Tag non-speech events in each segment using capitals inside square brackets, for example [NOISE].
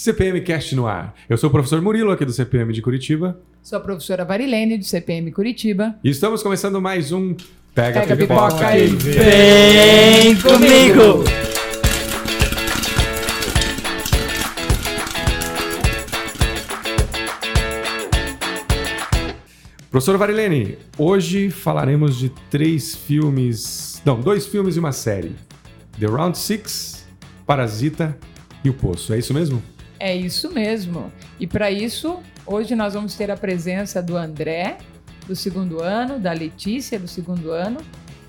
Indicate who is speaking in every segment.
Speaker 1: CPM Cast no ar. Eu sou o professor Murilo, aqui do CPM de Curitiba.
Speaker 2: Sou a professora Varilene, do CPM Curitiba.
Speaker 1: E estamos começando mais um Pega,
Speaker 2: Pega a
Speaker 1: Pipoca,
Speaker 2: pipoca
Speaker 1: e
Speaker 2: e
Speaker 3: Vem comigo!
Speaker 1: Professor Varilene, hoje falaremos de três filmes. Não, dois filmes e uma série: The Round Six, Parasita e O Poço. É isso mesmo?
Speaker 2: É isso mesmo. E para isso, hoje nós vamos ter a presença do André, do segundo ano, da Letícia, do segundo ano,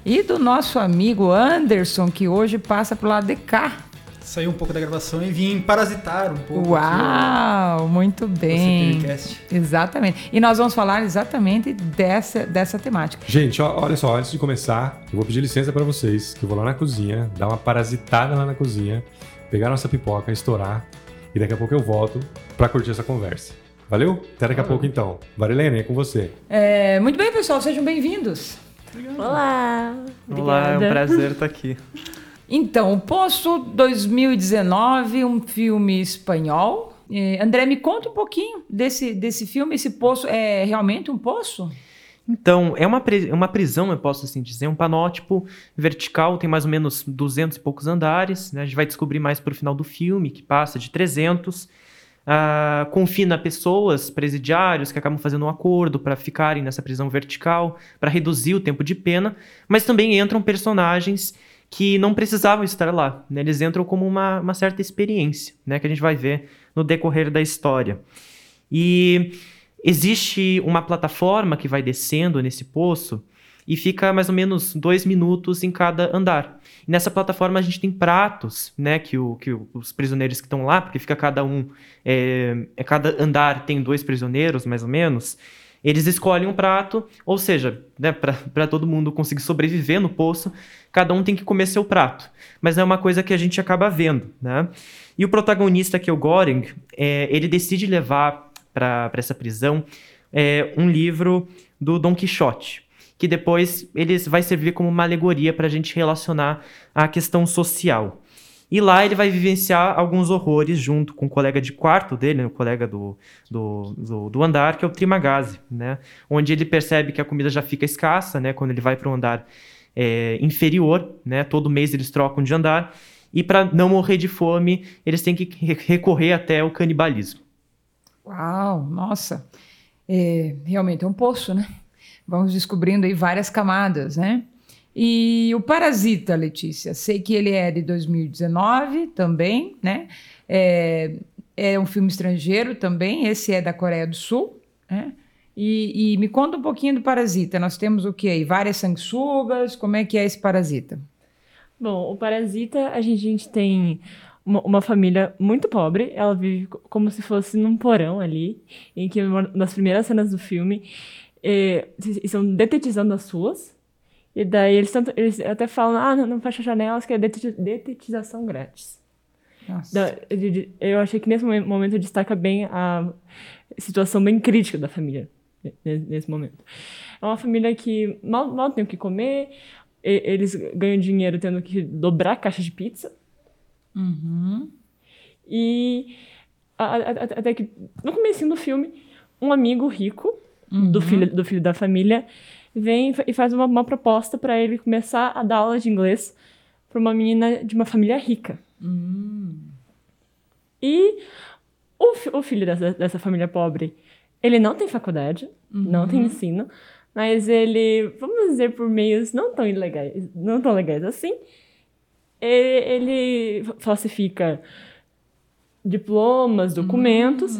Speaker 2: e do nosso amigo Anderson, que hoje passa pro lado de cá.
Speaker 3: Saiu um pouco da gravação e vim parasitar um pouco.
Speaker 2: Uau, muito
Speaker 3: aqui o-
Speaker 2: bem. Exatamente. E nós vamos falar exatamente dessa, dessa temática.
Speaker 1: Gente, ó, olha só, antes de começar, eu vou pedir licença para vocês, que eu vou lá na cozinha, dar uma parasitada lá na cozinha, pegar nossa pipoca, estourar, e daqui a pouco eu volto para curtir essa conversa. Valeu? Até daqui a pouco então. Varilene, é com você.
Speaker 2: É, muito bem, pessoal, sejam bem-vindos.
Speaker 4: Olá!
Speaker 3: Olá, é um prazer estar aqui.
Speaker 2: Então, O Poço 2019, um filme espanhol. Eh, André, me conta um pouquinho desse, desse filme. Esse poço é realmente um poço?
Speaker 5: Então, é uma, é uma prisão, eu posso assim dizer, um panótipo vertical, tem mais ou menos 200 e poucos andares, né? A gente vai descobrir mais pro final do filme, que passa de 300. Ah, confina pessoas, presidiários, que acabam fazendo um acordo para ficarem nessa prisão vertical, para reduzir o tempo de pena, mas também entram personagens que não precisavam estar lá, né? Eles entram como uma, uma certa experiência, né? Que a gente vai ver no decorrer da história. E existe uma plataforma que vai descendo nesse poço e fica mais ou menos dois minutos em cada andar. E nessa plataforma a gente tem pratos, né, que, o, que os prisioneiros que estão lá, porque fica cada um, é, é cada andar tem dois prisioneiros, mais ou menos, eles escolhem um prato, ou seja, né, para todo mundo conseguir sobreviver no poço, cada um tem que comer seu prato. Mas é uma coisa que a gente acaba vendo, né? E o protagonista, que é o Goring, é, ele decide levar para essa prisão é, um livro do Dom Quixote, que depois ele vai servir como uma alegoria para a gente relacionar à questão social. E lá ele vai vivenciar alguns horrores junto com o colega de quarto dele, o colega do, do, do, do andar, que é o Trimagazi, né? Onde ele percebe que a comida já fica escassa, né? Quando ele vai para o andar é, inferior, né? Todo mês eles trocam de andar. E para não morrer de fome, eles têm que re- recorrer até o canibalismo.
Speaker 2: Uau, nossa. É, realmente é um poço, né? Vamos descobrindo aí várias camadas, né? E o Parasita, Letícia, sei que ele é de 2019 também, né? É, é um filme estrangeiro também, esse é da Coreia do Sul, né? E, e me conta um pouquinho do Parasita. Nós temos o que aí? Várias sanguessugas? Como é que é esse Parasita?
Speaker 4: Bom, o Parasita, a gente, a gente tem uma, uma família muito pobre. Ela vive co- como se fosse num porão ali, em que das primeiras cenas do filme eh, estão detetizando as ruas. E daí eles, tanto, eles até falam, ah, não, não fecha janelas, que é deteti- detetização grátis.
Speaker 2: Nossa.
Speaker 4: Da- de- de- eu achei que nesse momen- momento destaca bem a situação bem crítica da família ne- ne- nesse momento. É uma família que mal, mal tem o que comer, e- eles ganham dinheiro tendo que dobrar a caixa de pizza.
Speaker 2: Uhum.
Speaker 4: E a- a- a- até que no começo do filme, um amigo rico do,
Speaker 2: Uhum.
Speaker 4: filho, do filho da família vem e fa- faz uma, uma proposta para ele começar a dar aula de inglês para uma menina de uma família rica.
Speaker 2: Hum.
Speaker 4: E o, o filho dessa, dessa família pobre, ele não tem faculdade, não tem ensino, mas ele, vamos dizer, por meios não tão ilegais, não tão legais assim, ele, ele falsifica diplomas, documentos,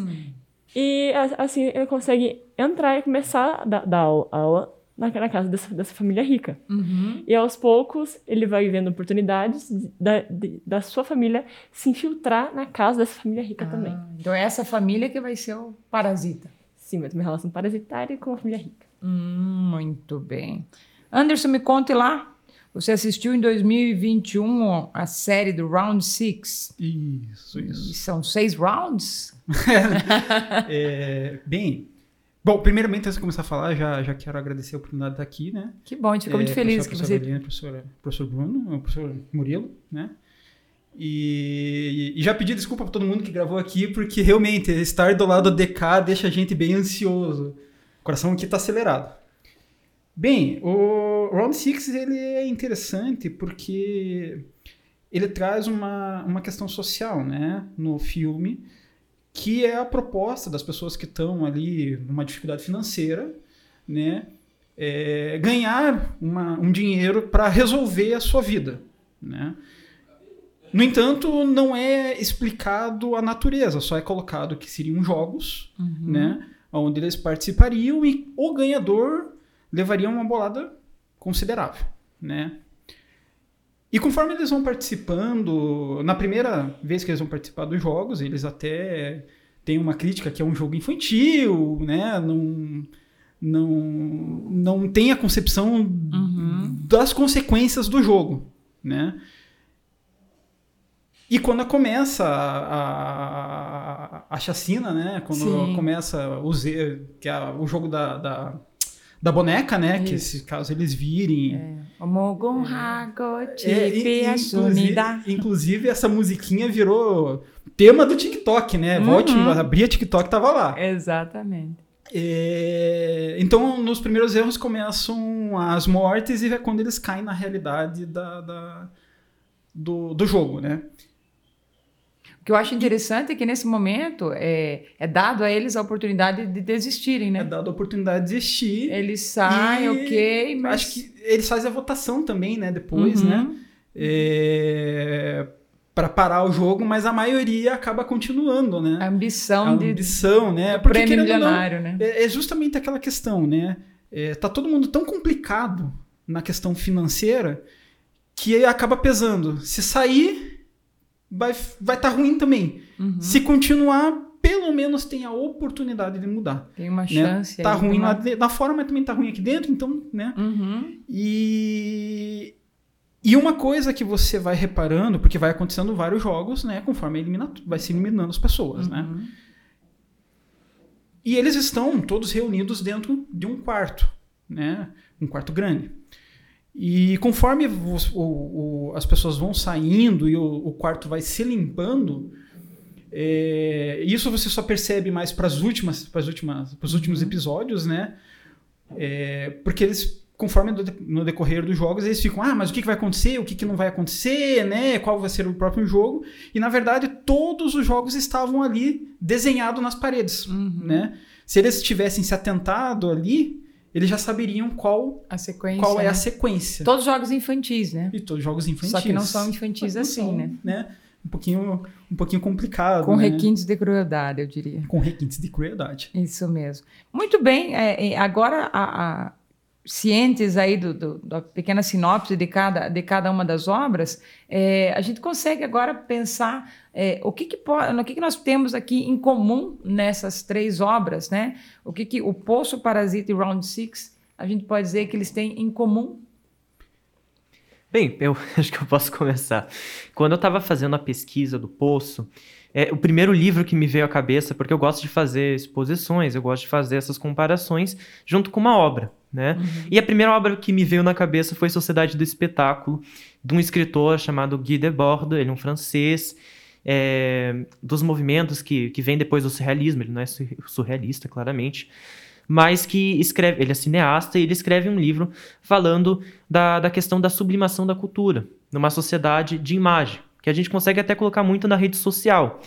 Speaker 4: e a- assim ele consegue entrar e começar a dar, dar aula, na, na casa dessa, dessa família rica.
Speaker 2: Uhum.
Speaker 4: E aos poucos ele vai vendo oportunidades da, de- da sua família se infiltrar na casa dessa família rica também.
Speaker 2: Ah, então é essa família que vai ser o Parasita.
Speaker 4: Sim, mas uma relação parasitária com a família rica.
Speaker 2: Hum, muito bem. Anderson, me conte lá. Você assistiu em 2021 a série do Round Six.
Speaker 3: Isso,
Speaker 2: E
Speaker 3: isso.
Speaker 2: são seis rounds? [LAUGHS]
Speaker 3: É, bem, bom, primeiramente, antes de começar a falar, já, já quero agradecer a oportunidade de estar aqui, né?
Speaker 2: Que bom, a gente ficou
Speaker 3: É,
Speaker 2: muito feliz que você.
Speaker 3: Avelino, professor, professor Bruno, o professor Murilo, né? E, e já pedi desculpa para todo mundo que gravou aqui, porque realmente estar do lado do DK deixa a gente bem ansioso. O coração aqui está acelerado. Bem, o Round 6 ele é interessante porque ele traz uma, uma questão social né, no filme, que é a proposta das pessoas que estão ali numa dificuldade financeira, né, é, ganhar uma, um dinheiro para resolver a sua vida. Né? No entanto, não é explicado a natureza, só é colocado que seriam jogos, uhum. né, onde eles participariam e o ganhador levaria uma bolada considerável, né? E conforme eles vão participando, na primeira vez que eles vão participar dos jogos, eles até têm uma crítica que é um jogo infantil, né? Não, não, não tem a concepção uhum. das consequências do jogo, né? E quando começa a, a, a chacina, né? Quando Sim. começa o, Z, que é o jogo da, da da boneca, né? Isso. Que se caso eles virem. É.
Speaker 2: É,
Speaker 3: inclusive, inclusive, essa musiquinha virou tema do TikTok, né? Uhum. Volte, abria TikTok, tava lá.
Speaker 2: Exatamente.
Speaker 3: É, então, nos primeiros erros começam as mortes e é quando eles caem na realidade da, da do, do jogo, né?
Speaker 2: O que eu acho interessante é que nesse momento é, é dado a eles a oportunidade de desistirem, né?
Speaker 3: É dado a oportunidade de desistir.
Speaker 2: Eles saem, ok, mas...
Speaker 3: Acho que eles fazem a votação também, né? Depois, uhum. né? É, para parar o jogo, mas a maioria acaba continuando, né?
Speaker 2: A ambição, a
Speaker 3: ambição
Speaker 2: de,
Speaker 3: né?
Speaker 2: Porque, prêmio milionário, não, né?
Speaker 3: É, é, justamente aquela questão, né? É, tá todo mundo tão complicado na questão financeira que acaba pesando. Se sair vai vai estar tá ruim também. Uhum. Se continuar, pelo menos tem a oportunidade de mudar.
Speaker 2: Tem uma né? chance.
Speaker 3: Tá ruim uma... lá na forma, também tá ruim aqui dentro, então, né? Uhum. E e uma coisa que você vai reparando, porque vai acontecendo vários jogos, né, conforme elimina, vai se eliminando as pessoas, né? uhum. né? E eles estão todos reunidos dentro de um quarto, né? Um quarto grande. E conforme o, o, as pessoas vão saindo e o, o quarto vai se limpando, é, isso você só percebe mais para as últimas, para últimas, os últimos uhum. episódios, né? É, porque eles, conforme no decorrer dos jogos, eles ficam, ah, mas o que, que vai acontecer, o que, que não vai acontecer, né? Qual vai ser o próprio jogo? E na verdade todos os jogos estavam ali desenhados nas paredes, uhum. né? Se eles tivessem se atentado ali, eles já saberiam qual, qual é né? a sequência.
Speaker 2: Todos jogos infantis, né?
Speaker 3: E todos jogos infantis.
Speaker 2: Só que não são infantis assim, são,
Speaker 3: né? né? Um pouquinho, um pouquinho complicado.
Speaker 2: Com
Speaker 3: né?
Speaker 2: requintes de crueldade, eu diria.
Speaker 3: Com requintes de crueldade.
Speaker 2: Isso mesmo. Muito bem. É, agora, a, a, cientes aí do, do, da pequena sinopse de cada, de cada uma das obras, é, a gente consegue agora pensar é, o que, que, pode, o que, que nós temos aqui em comum nessas três obras, né? O que, que o Poço, Parasita e Round Six, a gente pode dizer que eles têm em comum?
Speaker 5: Bem, eu [LAUGHS] acho que eu posso começar. Quando eu estava fazendo a pesquisa do Poço, é, o primeiro livro que me veio à cabeça, porque eu gosto de fazer exposições, eu gosto de fazer essas comparações junto com uma obra, né? Uhum. E a primeira obra que me veio na cabeça foi Sociedade do Espetáculo, de um escritor chamado Guy Debord, ele é um francês, é, dos movimentos que, que vem depois do surrealismo, ele não é surrealista, claramente, mas que escreve, ele é cineasta e ele escreve um livro falando da, da questão da sublimação da cultura numa sociedade de imagem, que a gente consegue até colocar muito na rede social.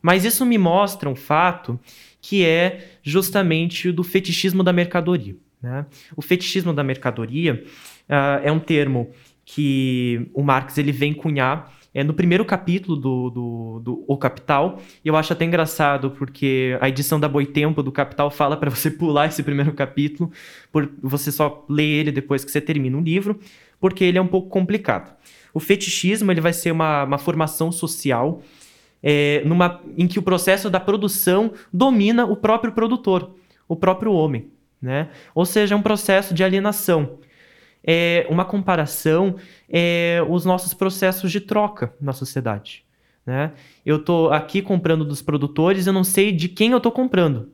Speaker 5: Mas isso me mostra um fato que é justamente o do fetichismo da mercadoria. Né? O fetichismo da mercadoria uh, é um termo que o Marx ele vem cunhar é no primeiro capítulo do, do, do, O Capital. E eu acho até engraçado, porque a edição da Boitempo do Capital fala para você [LAUGHS] pular esse primeiro capítulo, por você só ler ele depois que você termina o livro, porque ele é um pouco complicado. O fetichismo ele vai ser uma, uma formação social é, numa, em que o processo da produção domina o próprio produtor, o próprio homem. Né? Ou seja, é um processo de alienação é, uma comparação é, os nossos processos de troca na sociedade. Né? Eu estou aqui comprando dos produtores, eu não sei de quem eu estou comprando.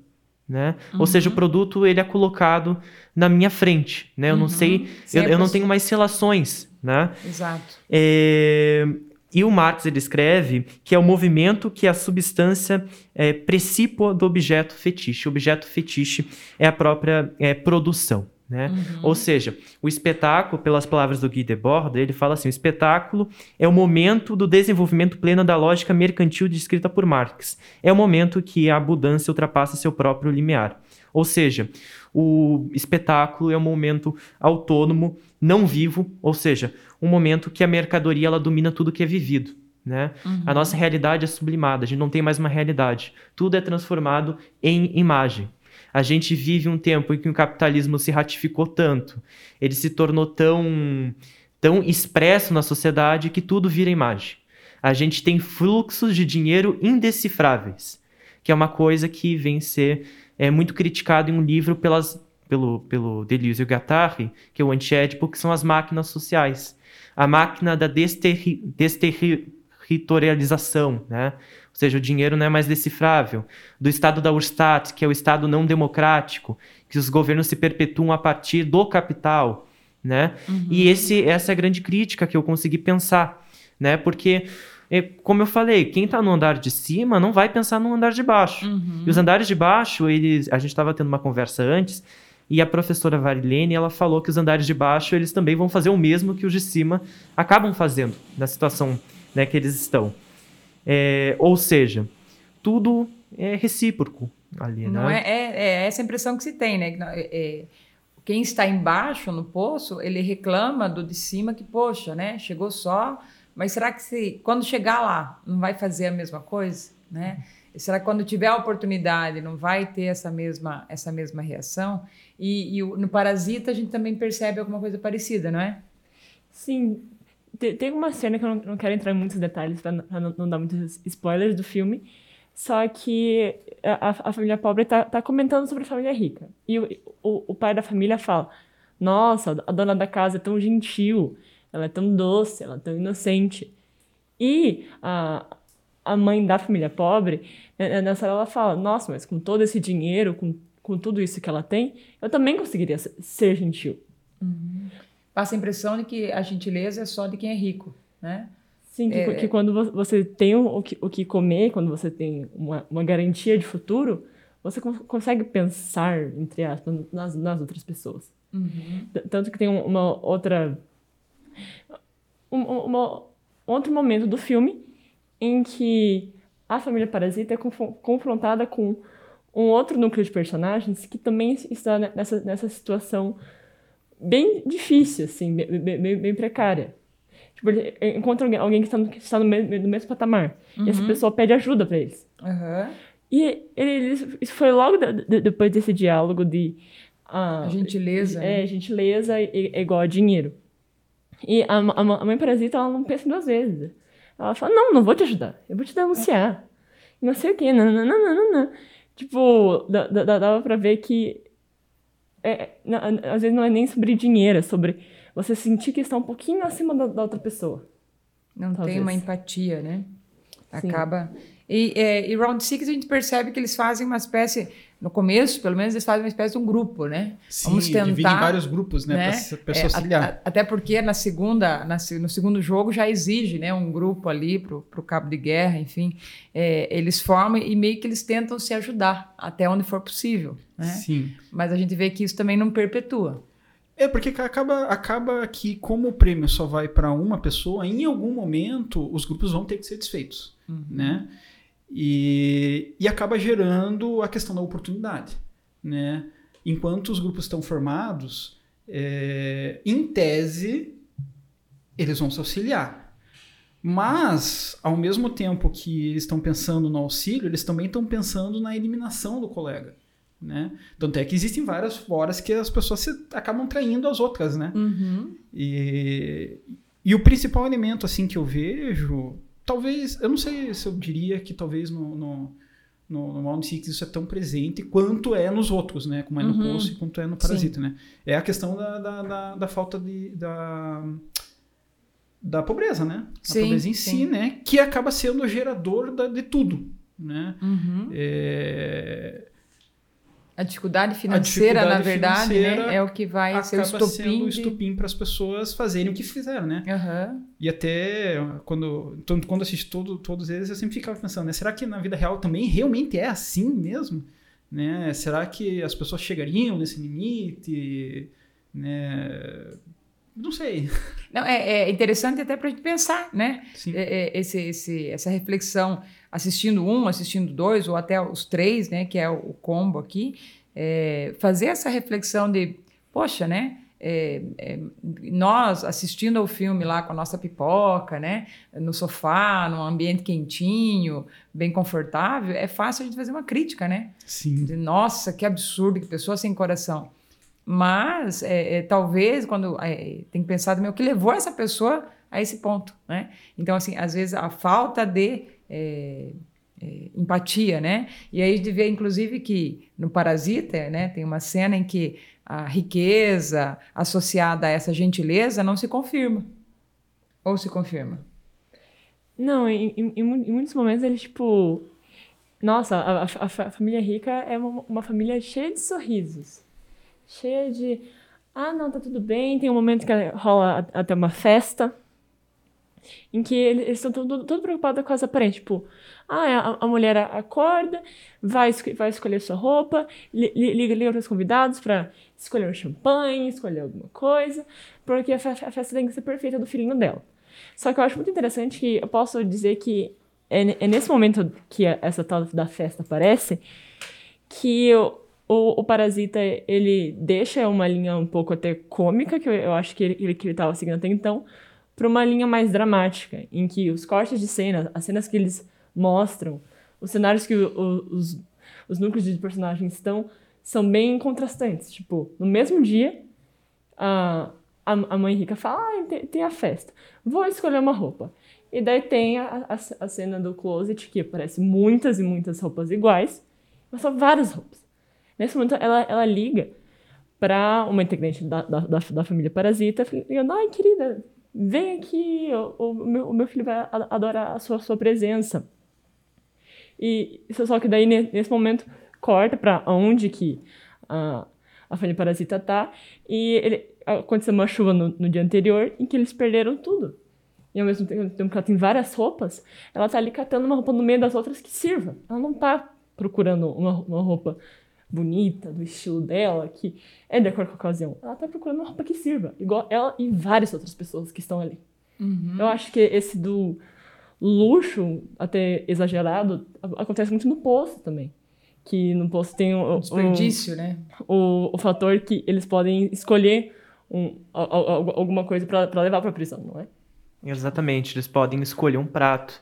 Speaker 5: Né? Uhum. Ou seja, o produto ele é colocado na minha frente. Né? Eu uhum. não sei, eu, eu, não tenho mais relações. Né?
Speaker 2: Exato.
Speaker 5: É, E o Marx ele escreve que é o movimento que a substância é, precípua do objeto fetiche. O objeto fetiche é a própria é, produção. Né? Uhum. Ou seja, o espetáculo, pelas palavras do Guy Debord, ele fala assim: o espetáculo é o momento do desenvolvimento pleno da lógica mercantil descrita por Marx. É o momento que a abundância ultrapassa seu próprio limiar. Ou seja, o espetáculo é um momento autônomo, não vivo, ou seja, um momento que a mercadoria ela domina tudo que é vivido. Né? Uhum. A nossa realidade é sublimada, a gente não tem mais uma realidade. Tudo é transformado em imagem. A gente vive um tempo em que o capitalismo se ratificou tanto, ele se tornou tão, tão expresso na sociedade que tudo vira imagem. A gente tem fluxos de dinheiro indecifráveis, que é uma coisa que vem ser é, muito criticado em um livro pelas, pelo, pelo Deleuze e Guattari, que é o Antiédipo, que são as máquinas sociais. A máquina da desterri, desterritorialização, né? ou seja, o dinheiro não é mais decifrável, do estado da Urstat, que é o estado não democrático, que os governos se perpetuam a partir do capital, né? Uhum. E esse, essa é a grande crítica que eu consegui pensar, né? Porque como eu falei, quem está no andar de cima não vai pensar no andar de baixo. Uhum. E os andares de baixo, eles, a gente estava tendo uma conversa antes, e a professora Varilene, ela falou que os andares de baixo, eles também vão fazer o mesmo que os de cima acabam fazendo na situação né, que eles estão. É, ou seja, tudo é recíproco ali,
Speaker 2: não
Speaker 5: né?
Speaker 2: É, é, é, essa impressão que se tem, né? É, é, quem está embaixo no poço, ele reclama do de cima que, poxa, né? Chegou só mas será que se quando chegar lá não vai fazer a mesma coisa, né? Será que quando tiver a oportunidade não vai ter essa mesma essa mesma reação? E, e no Parasita a gente também percebe alguma coisa parecida, não é?
Speaker 4: Sim, tem uma cena que eu não, quero entrar em muitos detalhes para não, não, dar muitos spoilers do filme, só que a, a família pobre está tá comentando sobre a família rica. E o, o, o, pai da família fala: Nossa, a dona da casa é tão gentil, ela é tão doce, ela é tão inocente. E a, a mãe da família pobre, né, né, nessa hora ela fala: Nossa, mas com todo esse dinheiro, com, com tudo isso que ela tem, eu também conseguiria ser gentil.
Speaker 2: Uhum. Passa a impressão de que a gentileza é só de quem é rico, né?
Speaker 4: Sim, que, é... que quando você tem o que, o que comer, quando você tem uma, uma garantia de futuro, você consegue pensar, entre aspas, nas, nas outras pessoas. Uhum. Tanto que tem uma outra um, um, outro momento do filme em que a família Parasita é confrontada com um outro núcleo de personagens que também está nessa, nessa situação bem difícil, assim, bem, bem, bem precária. Tipo, encontra alguém, alguém que está no, que está no, mesmo, no mesmo patamar. Uhum. E essa uhum. pessoa pede ajuda para eles.
Speaker 2: Uhum.
Speaker 4: E ele, isso foi logo de, de, depois desse diálogo de...
Speaker 2: Uh, gentileza.
Speaker 4: É, né? gentileza é igual a dinheiro. E a, a, a mãe parasita, ela não pensa duas vezes. Ela fala, não, não vou te ajudar, eu vou te denunciar. Não sei o quê, não, não, não, não, não. Tipo, dava pra ver que é, não, às vezes não é nem sobre dinheiro, é sobre você sentir que está um pouquinho acima da, da outra pessoa.
Speaker 2: Não talvez. tem uma empatia, né? Acaba. E, é, e Round Six a gente percebe que eles fazem uma espécie no começo, pelo menos, eles fazem uma espécie de um grupo, né?
Speaker 3: Sim, Vamos tentar, em vários grupos, né? né? Para pessoa é, auxiliar.
Speaker 2: A, até porque na segunda, na, no segundo jogo já exige, né? Um grupo ali para o cabo de guerra, enfim. É, eles formam e meio que eles tentam se ajudar até onde for possível, né?
Speaker 3: Sim.
Speaker 2: Mas a gente vê que isso também não perpetua.
Speaker 3: É, porque acaba, acaba que, como o prêmio só vai para uma pessoa, em algum momento os grupos vão ter que ser desfeitos, uhum. né? E, e acaba gerando a questão da oportunidade. Né? Enquanto os grupos estão formados, é, em tese, eles vão se auxiliar. Mas, ao mesmo tempo que eles estão pensando no auxílio, eles também estão pensando na eliminação do colega. Né? Tanto é que existem várias horas que as pessoas se, acabam traindo as outras, né?
Speaker 2: Uhum.
Speaker 3: E, e o principal elemento assim que eu vejo talvez, eu não sei se eu diria que talvez no, no, no, no Round Six isso é tão presente quanto é nos outros, né? Como é no uhum. Poço e quanto é no Parasita, Sim. né? É a questão da, da, da, da, falta de... Da, da pobreza, né?
Speaker 2: Sim,
Speaker 3: a pobreza em sim. si, né? Que acaba sendo o gerador da, de tudo, né?
Speaker 2: Uhum.
Speaker 3: É...
Speaker 2: A dificuldade financeira,
Speaker 3: dificuldade
Speaker 2: na verdade,
Speaker 3: financeira
Speaker 2: né, é o que vai ser o
Speaker 3: acaba sendo
Speaker 2: estopim.
Speaker 3: o
Speaker 2: de-
Speaker 3: estupim para as pessoas fazerem o que fizeram, né?
Speaker 2: Aham.
Speaker 3: E até quando, então, quando assisto todo, todos eles, eu sempre ficava pensando, né? Será que na vida real também realmente é assim mesmo? Né? Será que as pessoas chegariam nesse limite? Né? Não sei.
Speaker 2: Não, é, é interessante até para a gente pensar, né?
Speaker 3: Sim.
Speaker 2: É, é, esse, esse, essa reflexão assistindo um, assistindo dois, ou até os três, né? Que é o, o combo aqui. é, fazer essa reflexão de, poxa, né? é, é, nós assistindo ao filme lá com a nossa pipoca, né? No sofá, num ambiente quentinho, bem confortável, é fácil a gente fazer uma crítica, né?
Speaker 3: Sim.
Speaker 2: de nossa, que absurdo, que pessoa sem coração. Mas é, é, talvez quando é, tem que pensar também o que levou essa pessoa a esse ponto, né? Então assim, às vezes a falta de é, é, empatia, né? E aí a gente vê inclusive que no Parasita, né, tem uma cena em que a riqueza associada a essa gentileza não se confirma. Ou se confirma?
Speaker 4: Não, em, em, em mu- em muitos momentos ele, tipo. Nossa, a, a- a fa- família rica é uma, uma família cheia de sorrisos. Cheia de. Ah, não, tá tudo bem. Tem um momento que rola até uma festa. Em que ele- eles estão todo, preocupados com as aparências. Tipo, ah, a, a mulher acorda, vai, vai escolher sua roupa, li- li- liga, liga para os convidados para escolher um champanhe, escolher alguma coisa, porque a, a festa tem que ser perfeita do filhinho dela. Só que eu acho muito interessante que eu posso dizer que é, é nesse momento que essa tal da festa aparece que o, o, o Parasita, ele deixa uma linha um pouco até cômica, que eu, eu acho que ele, ele, que ele seguindo até então, para uma linha mais dramática, em que os cortes de cena, as cenas que eles mostram, os cenários que o- o- os, os núcleos de personagens estão, são bem contrastantes. Tipo, no mesmo dia, a, a, a mãe rica fala, ah, tem, tem a festa, vou escolher uma roupa. E daí tem a, a, a cena do closet, que aparece muitas e muitas roupas iguais, mas são várias roupas. Nesse momento, ela, ela liga para uma integrante da, da, da, família Parasita, ligando, ai, querida, vem aqui, o, o meu, o meu filho vai a- adorar a sua, sua presença. E só que daí, ne- nesse momento, corta para onde que a, a família Parasita tá, e ele, aconteceu uma chuva no, no dia anterior em que eles perderam tudo. E ao mesmo tempo que ela tem várias roupas, ela tá ali catando uma roupa no meio das outras que sirva. Ela não tá procurando uma, uma roupa bonita, do estilo dela, que é de acordo com a ocasião. Ela tá procurando uma roupa que sirva, igual ela e várias outras pessoas que estão ali. Eu acho que esse do luxo, até exagerado, acontece muito no poço também. Que no poço tem o, o,
Speaker 2: Desperdício, né?
Speaker 4: o, o fator que eles podem escolher um, al- al- alguma coisa para levar para prisão, não é?
Speaker 5: Exatamente, eles podem escolher um prato.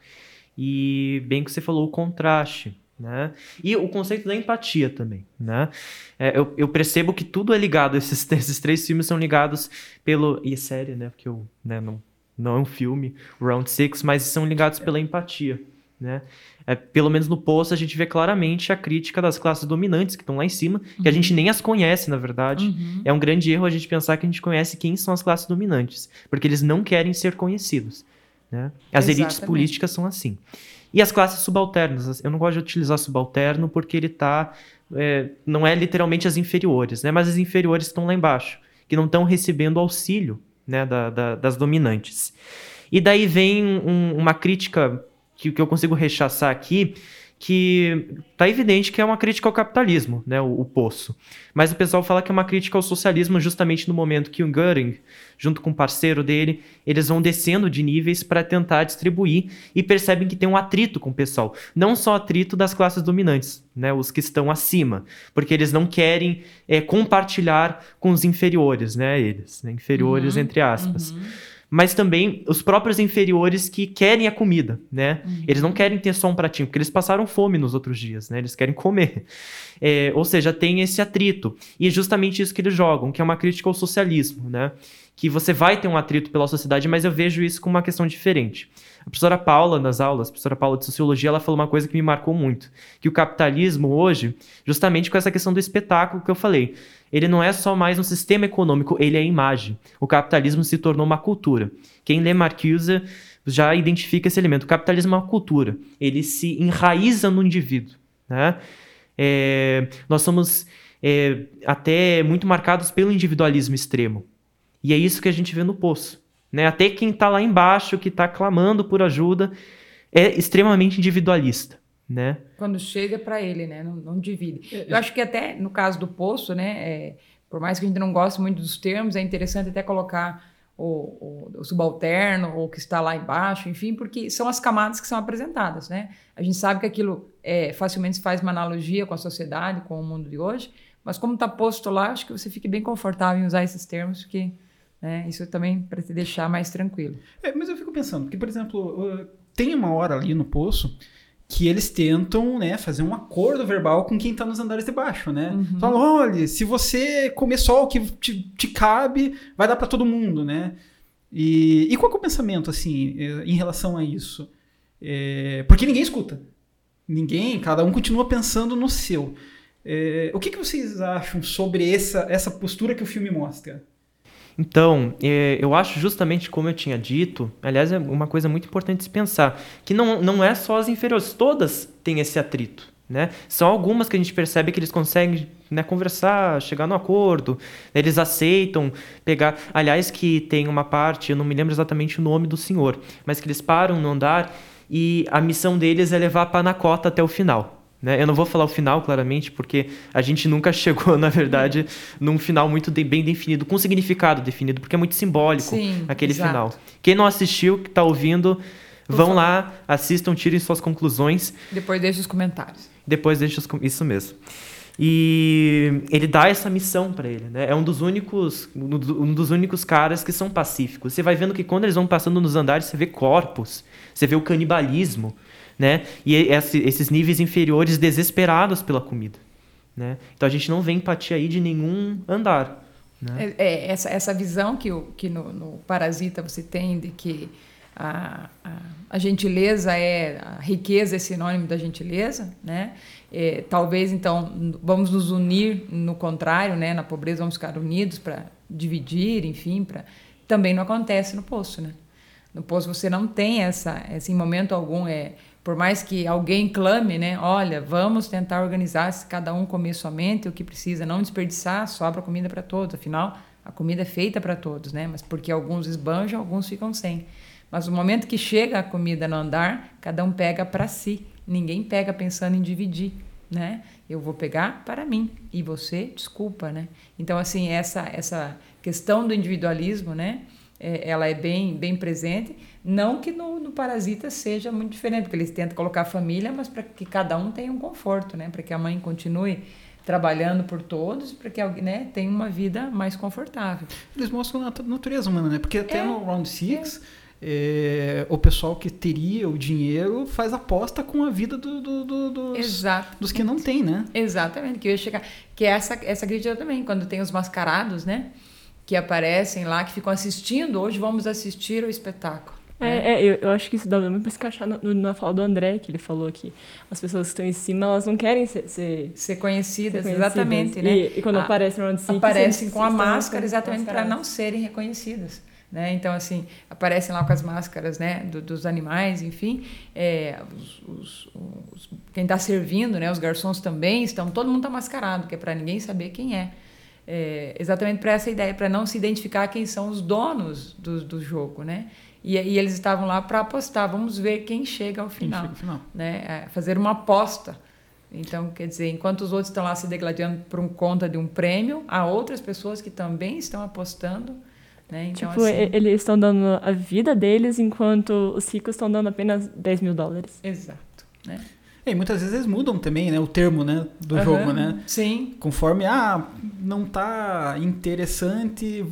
Speaker 5: E bem que você falou o contraste, né? E o conceito da empatia também, né? É, eu, eu percebo que tudo é ligado, [LAUGHS] esses, esses três filmes são ligados pelo... E é série, né? Porque eu, né, não, não é um filme, Round Six, mas são ligados pela empatia, né? É, pelo menos no Poço a gente vê claramente a crítica das classes dominantes que estão lá em cima, que a gente nem as conhece, na verdade.
Speaker 2: Uhum.
Speaker 5: É um grande erro a gente pensar que a gente conhece quem são as classes dominantes, porque eles não querem ser conhecidos. Né? As elites
Speaker 2: Exatamente.
Speaker 5: políticas são assim. E as classes subalternas, eu não gosto de utilizar subalterno porque ele tá. é, não é literalmente as inferiores, né? Mas as inferiores estão lá embaixo, que não estão recebendo auxílio né, da- da- das dominantes. E daí vem um- uma crítica que, que eu consigo rechaçar aqui, que tá evidente que é uma crítica ao capitalismo, né, o, o poço. Mas o pessoal fala que é uma crítica ao socialismo justamente no momento que o Göring, junto com o parceiro dele, eles vão descendo de níveis para tentar distribuir e percebem que tem um atrito com o pessoal. Não só atrito das classes dominantes, né, os que estão acima, porque eles não querem é, compartilhar com os inferiores, né, eles, né, inferiores
Speaker 2: Uhum,
Speaker 5: entre aspas mas também os próprios inferiores que querem a comida, né? Eles não querem ter só um pratinho, porque eles passaram fome nos outros dias, né? Eles querem comer. [LAUGHS] É, ou seja, tem esse atrito. E é justamente isso que eles jogam, que é uma crítica ao socialismo, né? Que você vai ter um atrito pela sociedade, mas eu vejo isso como uma questão diferente. A professora Paula, nas aulas, a professora Paula de Sociologia, ela falou uma coisa que me marcou muito. Que o capitalismo hoje, justamente com essa questão do espetáculo que eu falei, ele não é só mais um sistema econômico, ele é imagem. O capitalismo se tornou uma cultura. Quem lê Marcuse já identifica esse elemento. O capitalismo é uma cultura. Ele se enraiza no indivíduo. Né? É, nós somos é, até muito marcados pelo individualismo extremo. E é isso que a gente vê no poço. Né? Até quem está lá embaixo, que está clamando por ajuda, é extremamente individualista. Né?
Speaker 2: Quando chega para ele, né? Não, não divide. Eu acho que até no caso do poço, né? É, por mais que a gente não goste muito dos termos, é interessante até colocar o, o, o, subalterno, ou que está lá embaixo, enfim, porque são as camadas que são apresentadas, né? A gente sabe que aquilo é, facilmente se faz uma analogia com a sociedade, com o mundo de hoje, mas como está posto lá, acho que você fique bem confortável em usar esses termos, porque né, isso também para te deixar mais tranquilo.
Speaker 3: É, mas eu fico pensando, que, por exemplo, tem uma hora ali no poço que eles tentam né, fazer um acordo verbal com quem está nos andares de baixo, né? Uhum. Falam, olha, se você comer só o que te, te cabe, vai dar para todo mundo, né? E, e qual é o pensamento, assim, eh, em relação a isso? É, porque ninguém escuta. Ninguém, cada um continua pensando no seu. É, o que, que vocês acham sobre essa, essa postura que o filme mostra?
Speaker 5: Então, é, eu acho justamente como eu tinha dito, aliás, é uma coisa muito importante se pensar, que não, não é só as inferiores, todas têm esse atrito. Né? São algumas que a gente percebe que eles conseguem né, conversar, chegar no acordo, eles aceitam pegar. Aliás, que tem uma parte, eu não me lembro exatamente o nome do senhor, mas que eles param no andar e a missão deles é levar a panacota até o final. Né? Eu não vou falar o final, claramente, porque a gente nunca [LAUGHS] chegou, na verdade, num final muito de, bem definido, com significado definido, porque é muito simbólico Sim, aquele exato. final. Quem não assistiu, que está ouvindo, Por vão favor. lá, assistam, tirem suas conclusões.
Speaker 2: Depois deixe os comentários.
Speaker 5: Depois deixe os Isso mesmo. E ele dá essa missão para ele, né? É um dos únicos, um dos únicos caras que são pacíficos. Você vai vendo que quando eles vão passando nos andares, você vê corpos, você vê o canibalismo, né? E esses níveis inferiores desesperados pela comida, né? Então a gente não vê empatia aí de nenhum andar. Né?
Speaker 2: É, é, essa, essa visão que, o, que no, no Parasita você tem de que a, a, a, gentileza é a riqueza é sinônimo da gentileza, né? É, talvez então vamos nos unir no contrário, né? Na pobreza vamos ficar unidos para dividir, enfim, para também não acontece no poço, né? No poço você não tem essa, esse momento algum é por mais que alguém clame, né? Olha, vamos tentar organizar se cada um comer somente o que precisa, não desperdiçar, sobra comida para todos. Afinal, a comida é feita para todos, né? Mas porque alguns esbanjam, alguns ficam sem. Mas no momento que chega a comida no andar, cada um pega para si. Ninguém pega pensando em dividir, né? Eu vou pegar para mim e você, desculpa, né? Então assim, essa essa questão do individualismo, né? É, ela é bem bem presente não que no, no, Parasita seja muito diferente, porque eles tentam colocar a família, mas para que cada um tenha um conforto, né? Para que a mãe continue trabalhando por todos, para que alguém né, tenha uma vida mais confortável.
Speaker 3: Eles mostram a natureza humana, né? Porque até é, no Round Six é. É, o pessoal que teria o dinheiro faz aposta com a vida do, do, do, dos, dos que não tem, né?
Speaker 2: Exatamente, que eu ia chegar. Que é essa, essa crítica também, quando tem os mascarados, né? Que aparecem lá, que ficam assistindo. Hoje vamos assistir ao espetáculo.
Speaker 4: É, é eu, eu, acho que isso dá muito para se encaixar no, na fala do André, que ele falou que as pessoas que estão em cima, elas não querem ser, ser,
Speaker 2: ser, conhecidas, ser conhecidas, exatamente, né?
Speaker 4: E, e quando a, aparecem no Six,
Speaker 2: aparecem com a máscara exatamente para não serem reconhecidas. Né? Então, assim, aparecem lá com as máscaras né, do, dos animais, enfim. É, os, os, os, quem está servindo, né, os garçons também estão, todo mundo está mascarado, que é para ninguém saber quem é. É exatamente para essa ideia, para não se identificar quem são os donos do, do jogo, né? E, e eles estavam lá para apostar, vamos ver quem chega ao final. Chega ao final. Né? É, fazer uma aposta. Então, quer dizer, enquanto os outros estão lá se degladiando por um conta de um prêmio, há outras pessoas que também estão apostando. Né?
Speaker 4: Então, tipo, assim... eles estão dando a vida deles enquanto os ricos estão dando apenas 10 mil dólares.
Speaker 2: Exato. Né?
Speaker 3: E muitas vezes eles mudam também, né, o termo, né, do uhum, jogo, né?
Speaker 2: Sim.
Speaker 3: Conforme, ah, não tá interessante,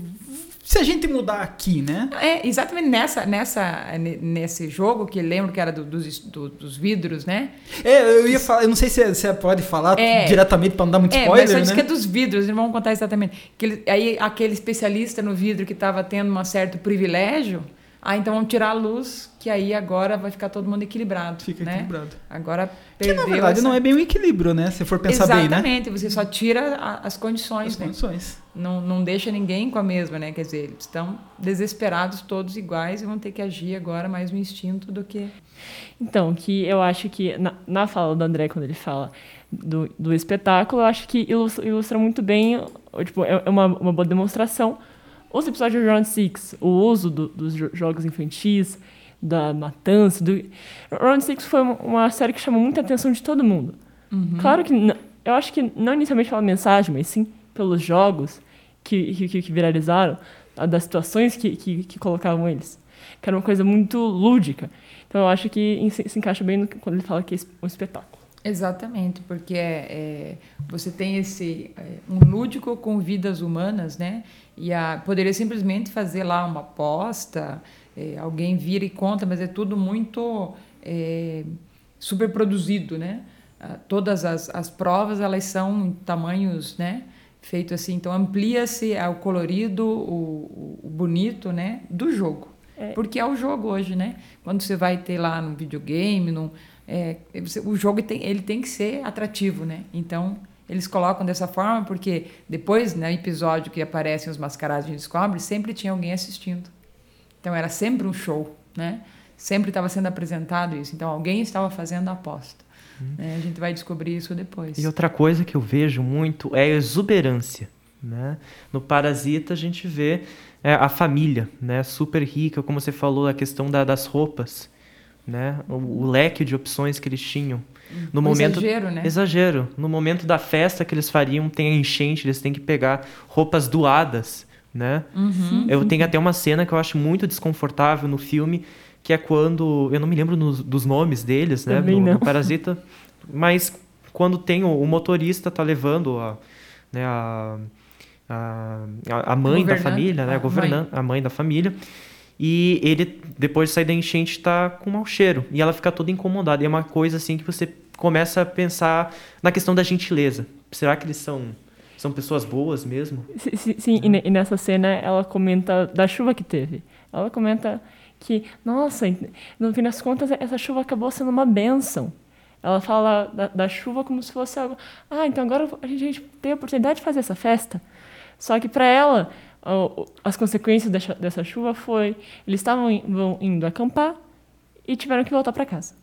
Speaker 3: se a gente mudar aqui, né?
Speaker 2: É, exatamente nessa, nessa, nesse jogo, que lembro que era do, dos, do, dos vidros, né?
Speaker 3: É, eu ia falar, eu não sei se você pode falar é, diretamente para não dar muito
Speaker 2: é,
Speaker 3: spoiler,
Speaker 2: mas
Speaker 3: só
Speaker 2: né? que é dos vidros, não vamos contar exatamente. Que ele, aí aquele especialista no vidro que estava tendo um certo privilégio, ah, então vamos tirar a luz, que aí agora vai ficar todo mundo equilibrado.
Speaker 3: Fica
Speaker 2: né?
Speaker 3: equilibrado.
Speaker 2: Agora
Speaker 3: perdeu Que na verdade essa... não é bem um equilíbrio, né? Se for pensar
Speaker 2: Exatamente,
Speaker 3: bem, né?
Speaker 2: Exatamente, você só tira a, as condições.
Speaker 3: As né? condições.
Speaker 2: Não, não deixa ninguém com a mesma, né? Quer dizer, eles estão desesperados todos iguais e vão ter que agir agora mais no instinto do que...
Speaker 4: Então, que eu acho que na, na fala do André, quando ele fala do, do espetáculo, eu acho que ilustra, ilustra muito bem, tipo, é, é uma, uma boa demonstração. Os episódios de Round Six, o uso do, dos jogos infantis, da matança. Do... Round Six foi uma série que chamou muita atenção de todo mundo. Uhum. Claro que eu acho que não inicialmente pela mensagem, mas sim pelos jogos que, que, que viralizaram, das situações que, que, que, colocavam eles. Que era uma coisa muito lúdica. Então eu acho que se, encaixa bem no, quando ele fala que é um espetáculo.
Speaker 2: Exatamente, porque é, é, você tem esse é, um lúdico com vidas humanas, né? E a, poderia simplesmente fazer lá uma aposta, é, alguém vira e conta, mas é tudo muito é, super produzido, né? Ah, todas as, as provas elas são em tamanhos, né? Feito assim, então amplia-se o colorido, o, o, bonito, né? Do jogo, é. porque é o jogo hoje, né? Quando você vai ter lá no videogame, no é, o jogo tem, ele tem que ser atrativo, né? Então eles colocam dessa forma porque depois, no né, episódio que aparecem os mascarados de descobre, sempre tinha alguém assistindo. Então era sempre um show, né? Sempre estava sendo apresentado isso. Então alguém estava fazendo a aposta. Né? A gente vai descobrir isso depois.
Speaker 5: E outra coisa que eu vejo muito é a exuberância. Né? No Parasita a gente vê é, a família, né? Super rica, como você falou, a questão da, das roupas né? O, o, leque de opções que eles tinham. No
Speaker 2: o
Speaker 5: momento
Speaker 2: exagero, né?
Speaker 5: Exagero. No momento da festa que eles fariam, tem a enchente, eles têm que pegar roupas doadas, né?
Speaker 2: Uhum.
Speaker 5: Eu tenho até uma cena que eu acho muito desconfortável no filme, que é quando eu não me lembro no, dos nomes deles, né?
Speaker 4: No,
Speaker 5: no, Parasita, mas quando tem o, o motorista tá levando a, né, a, a, a mãe da família, né? A, governante, a mãe da família. E ele, depois de sair da enchente, está com mau cheiro. E ela fica toda incomodada. E é uma coisa assim que você começa a pensar na questão da gentileza. Será que eles são, são pessoas boas mesmo?
Speaker 4: Sim, sim e nessa cena ela comenta da chuva que teve. Ela comenta que, nossa, no fim das contas, essa chuva acabou sendo uma benção. Ela fala da, da chuva como se fosse algo. Ah, então agora a gente tem a oportunidade de fazer essa festa. Só que para ela, as consequências dessa, chuva foi eles estavam indo acampar e tiveram que voltar para casa.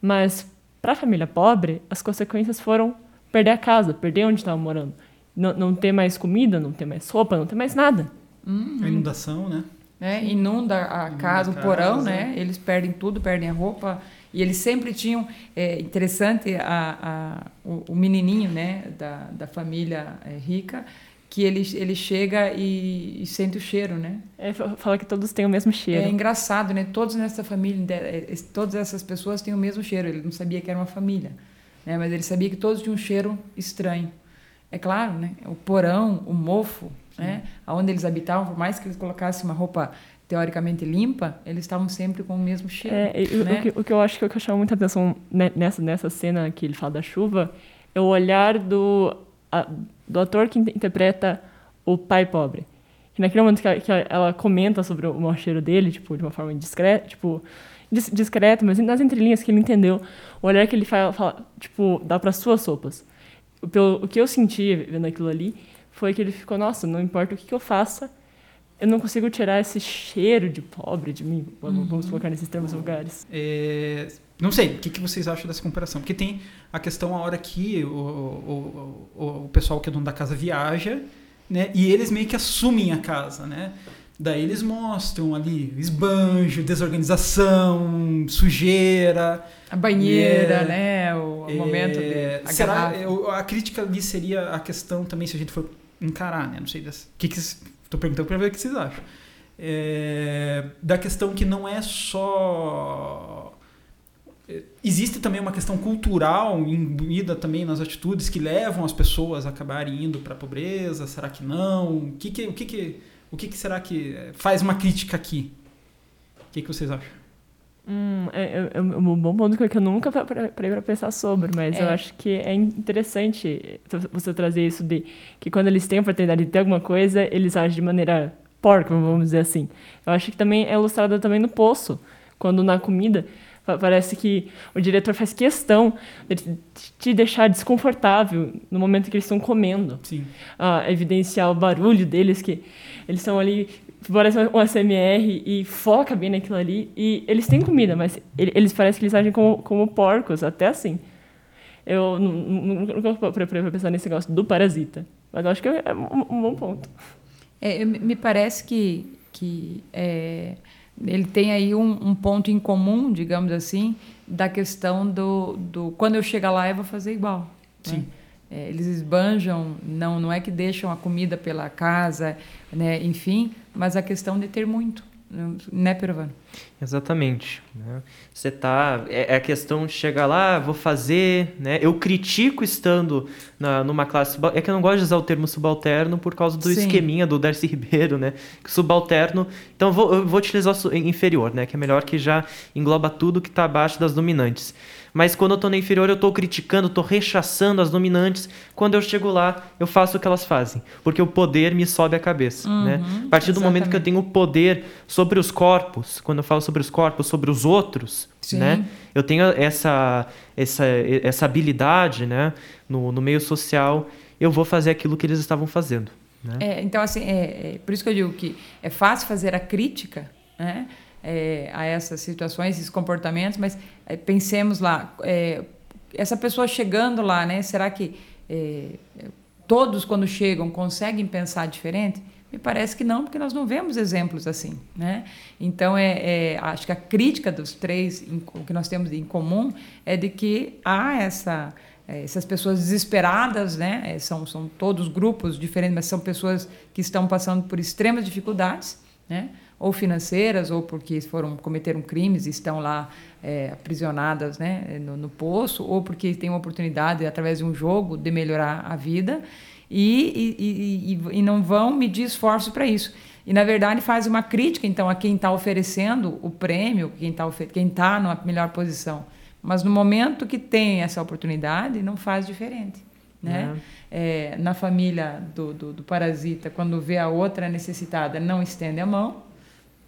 Speaker 4: Mas para a família pobre, as consequências foram perder a casa, perder onde estavam morando, não, não ter mais comida, não ter mais roupa, não ter mais nada.
Speaker 3: Uhum. A inundação, né?
Speaker 2: É, inunda a casa, inunda o porão, casa. né? Eles perdem tudo, perdem a roupa. E eles sempre tinham, é interessante, a, a, o, o menininho né, da, da família é, rica, que ele, ele chega e, e, sente o cheiro, né?
Speaker 4: É, fala que todos têm o mesmo cheiro.
Speaker 2: É engraçado, né? Todos nessa família, é, todas essas pessoas têm o mesmo cheiro. Ele não sabia que era uma família, né? Mas ele sabia que todos tinham um cheiro estranho. É claro, né? O porão, o mofo, Sim. né? Aonde eles habitavam, por mais que eles colocassem uma roupa teoricamente limpa, eles estavam sempre com o mesmo cheiro.
Speaker 4: É,
Speaker 2: né?
Speaker 4: o, que, o, que, eu acho que, eu chamo muita atenção nessa, nessa cena que ele fala da chuva é o olhar do a, do ator que interpreta o pai pobre. E naquele momento que, que ela comenta sobre o mau cheiro dele, tipo, de uma forma discreta, tipo, discreta, mas nas entrelinhas que ele entendeu, o olhar que ele fala, fala tipo, dá para suas sopas. Pelo, o que eu senti vendo aquilo ali foi que ele ficou, nossa, não importa o que, que eu faça, eu não consigo tirar esse cheiro de pobre de mim. Vamos uhum. colocar nesses termos lugares.
Speaker 3: É, não sei, o que, que vocês acham dessa comparação? Porque tem a questão a hora que o, o, o, o pessoal que é dono da casa viaja, né? E eles meio que assumem a casa, né? Daí eles mostram ali esbanjo, desorganização, sujeira.
Speaker 2: A banheira, é, né? O, o é, momento de.
Speaker 3: A, será, a crítica ali seria a questão também, se a gente for encarar, né? Não sei. Das, que que, tô perguntando para ver o que vocês acham. É, da questão que não é só existe também uma questão cultural imbuída também nas atitudes que levam as pessoas a acabarem indo para a pobreza? Será que não? O que, que, o que, que, o que, que será que faz uma crítica aqui? O que, que vocês acham?
Speaker 4: Hum, é, é, é, um bom ponto que eu nunca parei para pensar sobre, mas é. eu acho que é interessante você trazer isso de que quando eles têm a oportunidade de ter alguma coisa, eles agem de maneira porca, vamos dizer assim. Eu acho que também é ilustrado também no Poço, quando na comida Parece que o diretor faz questão de te deixar desconfortável no momento que eles estão comendo.
Speaker 3: Sim.
Speaker 4: Ah, evidenciar o barulho deles, que eles estão ali, parece um SMR e foca bem naquilo ali. E eles têm comida, mas eles parecem que eles agem como, como porcos, até assim. Eu nu- nu- nunca parei pra pensar nesse negócio do parasita. Mas eu acho que é um, um bom ponto.
Speaker 2: É, me parece que, que é, ele tem aí um, um ponto em comum, digamos assim, da questão do, do quando eu chegar lá eu vou fazer igual. né?
Speaker 3: Sim.
Speaker 2: É, eles esbanjam, não, não é que deixam a comida pela casa, né, enfim, mas a questão de ter muito, né, Perovano?
Speaker 5: Exatamente. né? Você tá. É, é a questão de chegar lá, vou fazer. Né? Eu critico estando na, numa classe. É que eu não gosto de usar o termo subalterno por causa do
Speaker 2: Sim.
Speaker 5: esqueminha do Darcy [LAUGHS] Ribeiro, né? Subalterno. Então eu vou, eu vou utilizar o inferior, né? Que é melhor que já engloba tudo que está abaixo das dominantes. Mas quando eu tô na inferior, eu tô criticando, tô rechaçando as dominantes. Quando eu chego lá, eu faço o que elas fazem. Porque o poder me sobe a cabeça. né? A partir do momento que eu
Speaker 2: exatamente.
Speaker 5: tenho poder sobre os corpos, quando eu falo sobre os corpos, sobre os outros,
Speaker 2: Sim.
Speaker 5: né? Eu tenho essa, essa, essa habilidade, né? No, no meio social, eu vou fazer aquilo que eles estavam fazendo. Né?
Speaker 2: É, então, assim, é, é por isso que eu digo que é fácil fazer a crítica né, é, a essas situações, esses comportamentos, mas é, pensemos lá, é, essa pessoa chegando lá, né, será que é, todos, quando chegam, conseguem pensar diferente? Me parece que não, porque nós não vemos exemplos assim, né? Então, é, é, acho que a crítica dos três, o que nós temos em comum, é de que há essa é, essas pessoas desesperadas, né? É, são, são todos grupos diferentes, mas são pessoas que estão passando por extremas dificuldades, né? Ou financeiras, ou porque foram cometeram crimes e estão lá é, aprisionadas, né? No, no poço, ou porque têm uma oportunidade através de um jogo de melhorar a vida e, e, e, e- não vão medir esforço para isso. E, na verdade, faz uma crítica, então, a quem está oferecendo o prêmio, quem está quem tá numa melhor posição. Mas no momento que tem essa oportunidade, não faz diferente. Né? É, na família do, do, do parasita, quando vê a outra necessitada, não estende a mão.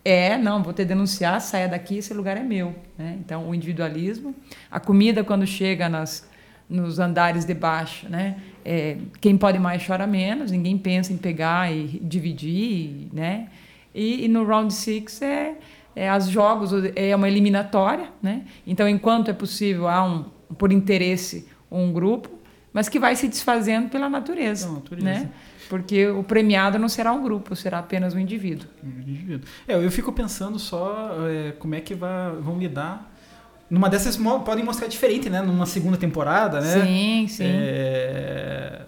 Speaker 2: É, não, vou te denunciar, saia daqui, esse lugar é meu. Né? Então, o individualismo. A comida, quando chega nas, nos andares de baixo, né? É, quem pode mais chora menos, ninguém pensa em pegar e dividir, né? E, e no round six é, é os jogos, é uma eliminatória, né? Então, enquanto é possível, há um, por interesse, um grupo, mas que vai se desfazendo pela natureza,
Speaker 3: natureza.
Speaker 2: né? Porque o premiado não será um grupo, será apenas um indivíduo.
Speaker 3: Indivíduo. É, eu fico pensando só é, como é que vai, vão lidar. Numa dessas podem mostrar diferente, né? Numa segunda temporada, né?
Speaker 2: Sim, sim.
Speaker 3: É...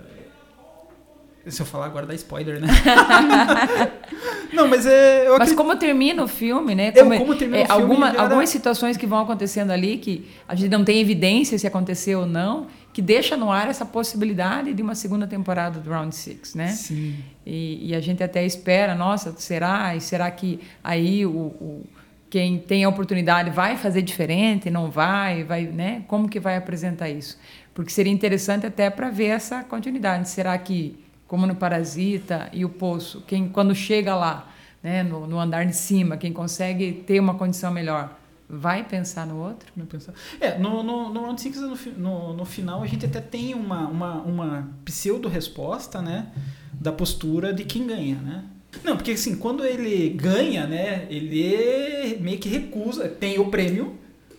Speaker 3: Se eu falar agora dá spoiler, né? [LAUGHS] Não, mas é.
Speaker 2: Mas
Speaker 3: acredito-
Speaker 2: como termina o filme, né?
Speaker 3: É,
Speaker 2: Como,
Speaker 3: como termina
Speaker 2: é,
Speaker 3: o filme,
Speaker 2: alguma-
Speaker 3: era-
Speaker 2: Algumas situações que vão acontecendo ali que a gente não tem evidência se aconteceu ou não, que deixa no ar essa possibilidade de uma segunda temporada do Round Six, né?
Speaker 3: Sim.
Speaker 2: E, e a gente até espera, nossa, será? E será que aí o, o- quem tem a oportunidade vai fazer diferente, não vai, vai, né? Como que vai apresentar isso? Porque seria interessante até para ver essa continuidade. Será que, como no Parasita e o Poço, quem quando chega lá, né, no, no andar de cima, quem consegue ter uma condição melhor, vai pensar no outro?
Speaker 3: Não pensar. É, no, no, no Round 6, no, no, no final, a gente até tem uma, uma, uma pseudo-resposta, né? Da postura de quem ganha, né? Não, porque assim, quando ele ganha, né? Ele meio que recusa, tem o prêmio,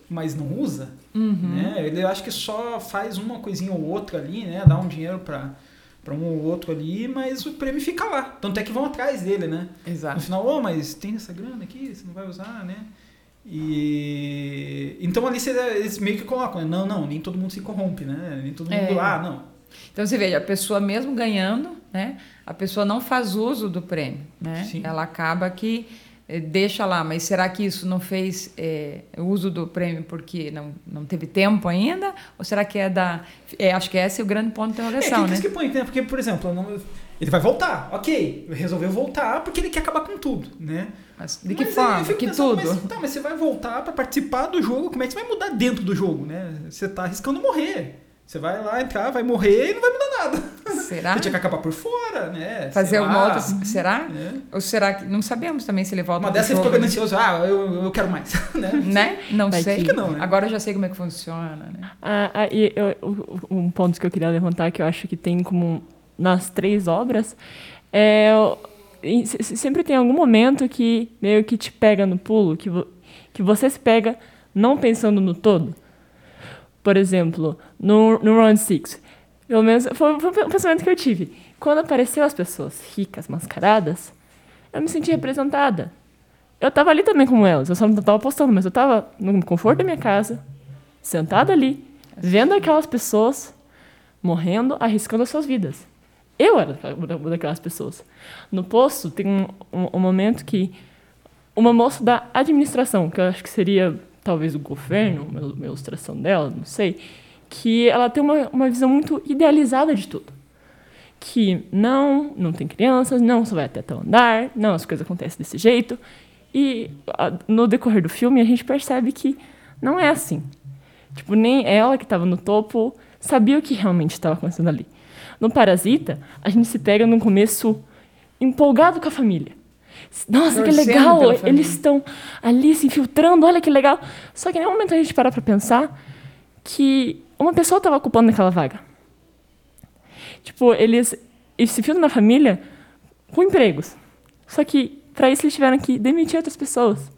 Speaker 3: mas não usa. Né? Ele eu acho que só faz uma coisinha ou outra ali, né? Dá um dinheiro pra, pra um ou outro ali, mas o prêmio fica lá. Tanto é que vão atrás dele, né? No
Speaker 2: Exato.
Speaker 3: final, ô, mas tem essa grana aqui, você não vai usar, né? E então ali eles meio que colocam, né? não, não, nem todo mundo se corrompe, né? Nem todo mundo,
Speaker 2: É.
Speaker 3: ah, não.
Speaker 2: Então você veja, a pessoa mesmo ganhando, né, a pessoa não faz uso do prêmio, né?
Speaker 3: Sim.
Speaker 2: Ela acaba que eh, deixa lá, mas será que isso não fez eh, uso do prêmio porque não, não teve tempo ainda? Ou será que é da. É, acho que esse é o grande ponto de
Speaker 3: É,
Speaker 2: interrogação,
Speaker 3: quem que
Speaker 2: né?
Speaker 3: que põe, né? Porque, por exemplo, não- ele vai voltar, ok, resolveu voltar porque ele quer acabar com tudo, né?
Speaker 2: Mas de que
Speaker 3: Mas
Speaker 2: forma? Que
Speaker 3: pensando,
Speaker 2: tudo?
Speaker 3: Mas, tá, mas você vai voltar pra participar do jogo, como é que você vai mudar dentro do jogo, né? Você tá arriscando morrer. Você vai lá entrar, vai morrer e não vai mudar nada.
Speaker 2: Será?
Speaker 3: Você tinha que acabar por fora, né?
Speaker 2: Fazer alguma
Speaker 3: lá,
Speaker 2: outra. Será?
Speaker 3: né?
Speaker 2: Ou será que. Não sabemos também se ele volta
Speaker 3: Uma dessa ele ficou
Speaker 2: né?
Speaker 3: ganancioso, ah, eu, eu quero mais, [LAUGHS] né?
Speaker 2: Né? Não
Speaker 4: Vai
Speaker 2: sei.
Speaker 3: que não, né?
Speaker 2: Agora eu já sei como é que funciona, né?
Speaker 4: Ah, ah, e eu- o- o- um ponto que eu queria levantar, que eu acho que tem como nas três obras, é o- se- se- sempre tem algum momento que meio que te pega no pulo, que, vo- que você se pega não pensando no todo. Por exemplo, no, no Round Six, pelo menos foi, foi o pensamento que eu tive. Quando apareceu as pessoas ricas, mascaradas, eu me senti representada. Eu tava ali também como elas, eu só não tava postando, mas eu tava no conforto da minha casa, sentada ali, vendo aquelas pessoas morrendo, arriscando as suas vidas. Eu era uma daquelas pessoas. No posto, tem um, um, um momento que uma moça da administração, que eu acho que seria talvez o governo, uma ilustração dela, não sei, que ela tem uma, uma visão muito idealizada de tudo. Que não, não tem crianças, não só vai até tal andar, não, as coisas acontecem desse jeito. E a, no decorrer do filme a gente percebe que não é assim. Tipo, nem ela que estava no topo sabia o que realmente estava acontecendo ali. No Parasita, a gente se pega no começo empolgado com a família. Nossa, que legal! Eles estão ali se infiltrando, olha que legal. Só que em nenhum momento a gente para para pensar que uma pessoa estava ocupando aquela vaga. Tipo, eles, eles se filtram na família com empregos. Só que, para isso, eles tiveram que demitir outras pessoas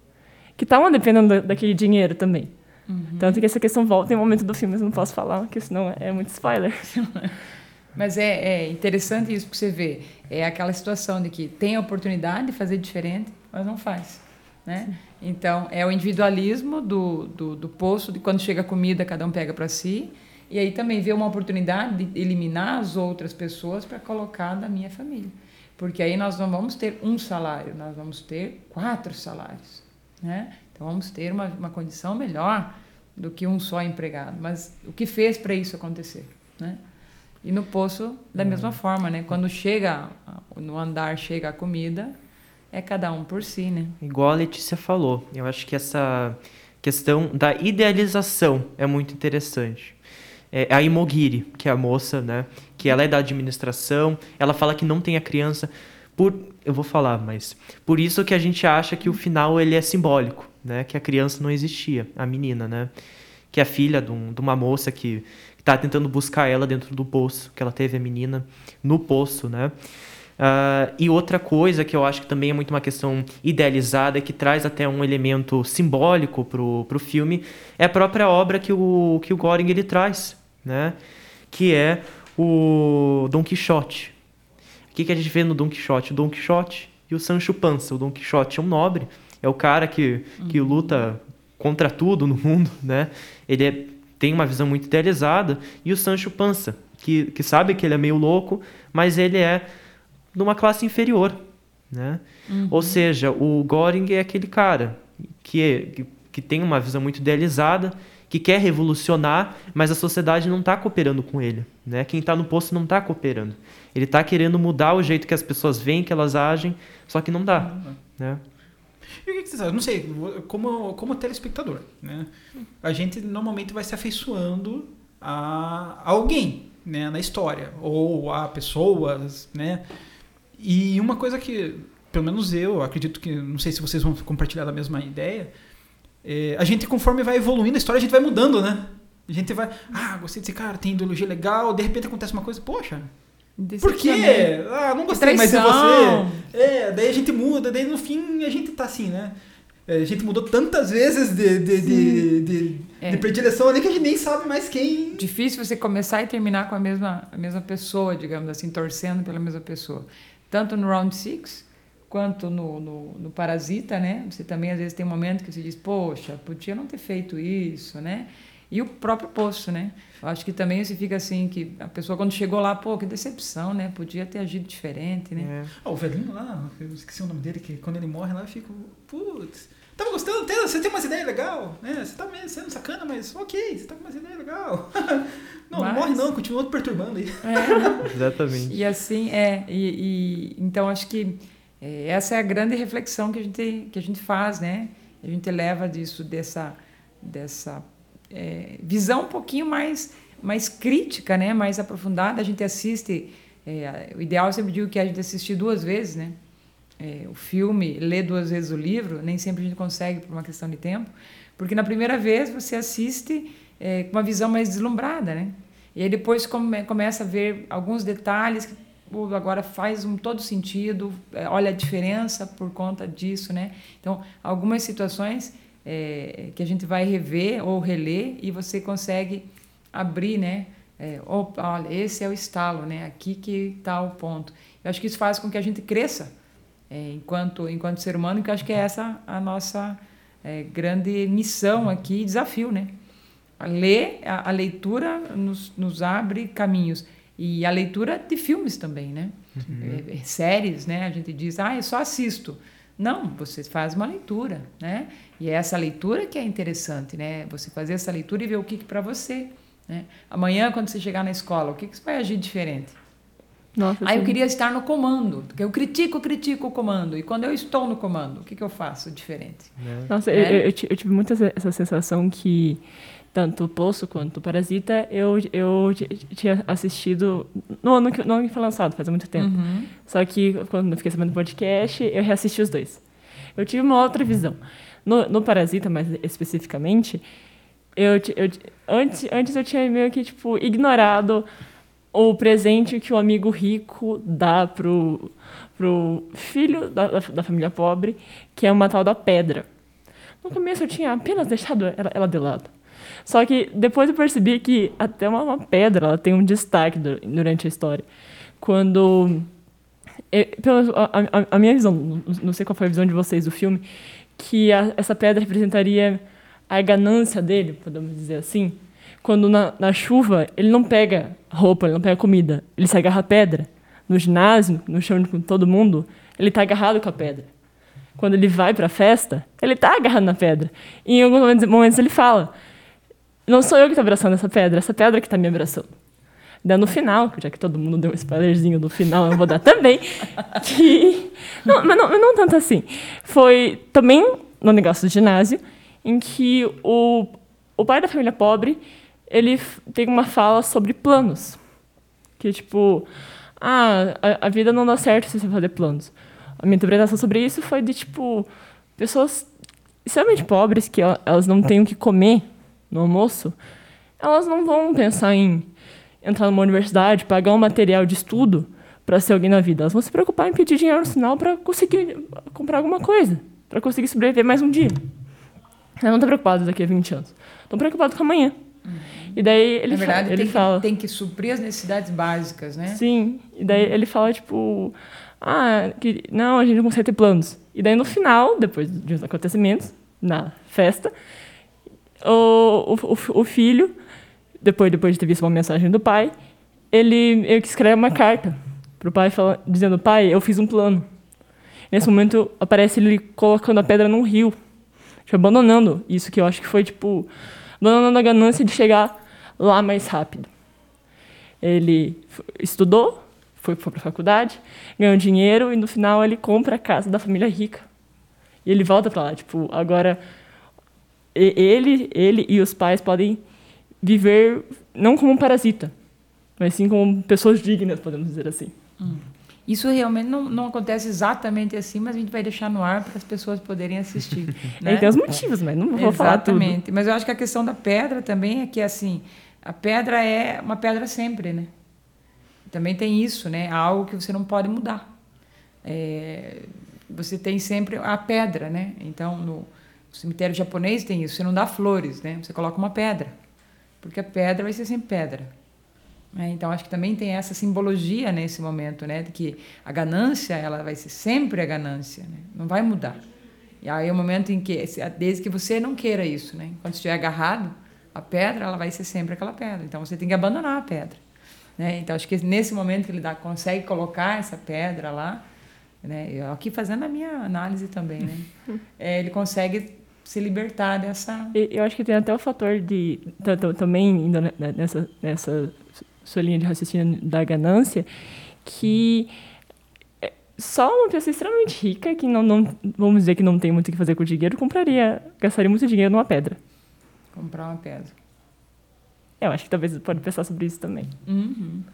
Speaker 4: que estavam dependendo daquele dinheiro também. Uhum. Tanto que essa questão volta em um momento do filme, mas eu não posso falar, porque senão é muito spoiler. [LAUGHS]
Speaker 2: Mas é, é, interessante isso que você vê. É aquela situação de que tem a oportunidade de fazer diferente, mas não faz. Né? Então, é o individualismo do, do, do poço, de quando chega a comida, cada um pega para si. E aí também vê uma oportunidade de eliminar as outras pessoas para colocar da minha família. Porque aí nós não vamos ter um salário, nós vamos ter quatro salários. Né? Então, vamos ter uma, uma condição melhor do que um só empregado. Mas o que fez para isso acontecer? Né? E no poço, da uhum. mesma forma, né? Quando chega, no andar chega a comida, é cada um por si, né?
Speaker 5: Igual a Letícia falou, eu acho que essa questão da idealização é muito interessante. É a Imogiri, que é a moça, né? Que ela é da administração, ela fala que não tem a criança por eu vou falar, mas por isso que a gente acha que o final ele é simbólico, né? Que a criança não existia, a menina, né? Que é filha de, um, de uma moça que tá tentando buscar ela dentro do poço, que ela teve a menina no poço, né? Uh, e outra coisa que eu acho que também é muito uma questão idealizada, que traz até um elemento simbólico pro, pro filme, é a própria obra que o, que o Goring ele traz, né? Que é o Dom Quixote. O que, que a gente vê no Dom Quixote? O Dom Quixote e o Sancho Panza. O Dom Quixote é um nobre, é o cara que, que uhum. luta contra tudo no mundo, né? Ele é tem uma visão muito idealizada, e o Sancho Panza, que, que sabe que ele é meio louco, mas ele é de uma classe inferior. Né? Uhum. Ou seja, o Göring é aquele cara que, é, que, que tem uma visão muito idealizada, que quer revolucionar, mas a sociedade não está cooperando com ele. Né? Quem está no posto não está cooperando. Ele está querendo mudar o jeito que as pessoas veem, que elas agem, só que não dá. Uhum. Né?
Speaker 3: E o que, vocês acham? Não sei, como, como telespectador, né? A gente normalmente vai se afeiçoando a alguém, né, na história, ou a pessoas, né? E uma coisa que, pelo menos eu, acredito que, não sei se vocês vão compartilhar da mesma ideia, é, a gente, conforme vai evoluindo a história, a gente vai mudando, né? A gente vai, ah, gostei desse cara, tem ideologia legal, de repente acontece uma coisa, poxa, por quê? Ah, não gostei mais de você. É, daí a gente muda, daí no fim a gente tá assim, né? É, a gente mudou tantas vezes de, de, de, de, é. de, predileção ali que a gente nem sabe mais quem.
Speaker 2: Difícil você começar e terminar com a mesma, a mesma pessoa, digamos assim, torcendo pela mesma pessoa. Tanto no Round Six quanto no, no, no Parasita, né? Você também às vezes tem um momento que você diz, poxa, podia não ter feito isso, né? E o próprio poço, né? Eu acho que também você fica assim, que a pessoa quando chegou lá, pô, que decepção, né? Podia ter agido diferente, né?
Speaker 3: É. Oh, o velhinho lá, eu esqueci o nome dele, que quando ele morre lá eu fico, putz, tava gostando, você tem umas ideias legais, né? Você tá meio sendo sacana, mas ok, você tá com umas ideias legais. [LAUGHS] não, mas... não morre não, continua te perturbando aí.
Speaker 5: É. [LAUGHS] Exatamente.
Speaker 2: E assim, é, e, e então acho que é, essa é a grande reflexão que a gente, que a gente faz, né? A gente leva disso, dessa, dessa é, visão um pouquinho mais, mais crítica, né? mais aprofundada. A gente assiste, é, o ideal eu sempre digo que a gente assistir duas vezes, né? É, o filme, ler duas vezes o livro, nem sempre a gente consegue por uma questão de tempo, porque na primeira vez você assiste é, com uma visão mais deslumbrada, né? E aí depois come, começa a ver alguns detalhes que pô, agora faz um todo sentido, é, olha a diferença por conta disso, né? Então, algumas situações é, que a gente vai rever ou reler e você consegue abrir, né? É, opa, olha, esse é o estalo, né? Aqui que está o ponto. Eu acho que isso faz com que a gente cresça é, enquanto, enquanto ser humano, que eu acho que é essa a nossa é, grande missão aqui, desafio, né? A ler, a, a leitura nos, nos abre caminhos. E a leitura de filmes também, né? Uhum. É, é, séries, né? A gente diz, ah, eu só assisto. Não, você faz uma leitura, né? E é essa leitura que é interessante, né? Você fazer essa leitura e ver o que, que para você. Né? Amanhã, quando você chegar na escola, o que, que você vai agir diferente? Nossa, Aí sim. eu queria estar no comando, porque eu critico, critico o comando. E quando eu estou no comando, o que, que eu faço diferente?
Speaker 4: É. Nossa, é? eu, eu, eu, tive muito essa sensação que tanto o Poço quanto o Parasita eu, eu tinha assistido no ano, que, no ano que foi lançado, faz muito tempo. Uhum. Só que quando eu fiquei sabendo do podcast, eu reassisti os dois. Eu tive uma outra visão. No, no Parasita, mais especificamente, eu, eu, antes, antes eu tinha meio que tipo, ignorado o presente que o amigo rico dá pro, pro filho da, da família pobre, que é uma tal da pedra. No começo eu tinha apenas deixado ela, ela de lado. Só que depois eu percebi que até uma, uma pedra ela tem um destaque durante a história. Quando. Eu, pela, a, a, minha visão, não sei qual foi a visão de vocês do filme, que a, essa pedra representaria a ganância dele, podemos dizer assim, quando na, na chuva ele não pega roupa, ele não pega comida, ele se agarra a pedra. No ginásio, no chão com todo mundo, ele está agarrado com a pedra. Quando ele vai para a festa, ele está agarrado na pedra. E em alguns momentos ele fala: Não sou eu que estou abraçando essa pedra, essa pedra que está me abraçando. Daí no final, já que todo mundo deu um spoilerzinho no final, eu vou dar também. [LAUGHS] que... Não, mas não, não tanto assim. Foi também no negócio do ginásio, em que o, o pai da família pobre ele tem uma fala sobre planos. Que, tipo, ah, a, a vida não dá certo se você fazer planos. A minha interpretação sobre isso foi de, tipo, pessoas extremamente pobres, que elas não têm o que comer no almoço, elas não vão pensar em entrar numa universidade, pagar um material de estudo para ser alguém na vida. Elas vão se preocupar em pedir dinheiro no sinal para conseguir comprar alguma coisa, para conseguir sobreviver mais um dia. Elas não estão preocupadas daqui a 20 anos. Estão preocupadas com amanhã. E daí ele,
Speaker 2: Na verdade,
Speaker 4: fala, ele
Speaker 2: tem,
Speaker 4: fala,
Speaker 2: que, tem que suprir as necessidades básicas, né?
Speaker 4: Sim. E daí ele fala, tipo, ah, que, não, a gente não consegue ter planos. E daí no final, depois de uns acontecimentos, na festa, o, o, o filho, depois, depois de ter visto uma mensagem do pai, ele, ele escreve uma carta pro pai fala, dizendo, pai, eu fiz um plano. Nesse momento aparece ele colocando a pedra num rio, tipo, abandonando isso que eu acho que foi tipo abandonando a ganância de chegar lá mais rápido. Ele estudou, foi para a faculdade, ganhou dinheiro e no final ele compra a casa da família rica. E ele volta para lá, tipo, agora ele, ele e os pais podem viver não como um parasita, mas sim como pessoas dignas, podemos dizer assim.
Speaker 2: Hum. Isso realmente não, não acontece exatamente assim, mas a gente vai deixar no ar para as pessoas poderem assistir. [LAUGHS] né?
Speaker 4: tem os motivos, mas não vou falar tudo.
Speaker 2: Exatamente. Mas eu acho que a questão da pedra também é que, assim, a pedra é uma pedra sempre, né? Também tem isso, né? Algo que você não pode mudar. É, você tem sempre a pedra, né? Então, no cemitério japonês tem isso. Você não dá flores, né? Você coloca uma pedra. Porque a pedra vai ser sempre pedra. É, então acho que também tem essa simbologia nesse momento, né, de que a ganância ela vai ser sempre a ganância, né? não vai mudar. E aí é o momento em que desde que você não queira isso, né, quando estiver agarrado a pedra, ela vai ser sempre aquela pedra. Então você tem que abandonar a pedra, né? Então acho que nesse momento que ele dá, consegue colocar essa pedra lá, né, eu aqui fazendo a minha análise também, né, [LAUGHS] é, ele consegue se libertar dessa.
Speaker 4: Eu acho que tem até o fator de também indo nessa nessa sua linha de raciocínio da ganância, que é, só uma pessoa extremamente rica, que não, não vamos dizer que não tem muito o que fazer com o dinheiro, compraria, gastaria muito dinheiro numa pedra.
Speaker 2: Comprar uma pedra.
Speaker 4: Eu acho que talvez pode pensar sobre isso também.
Speaker 2: Uhum.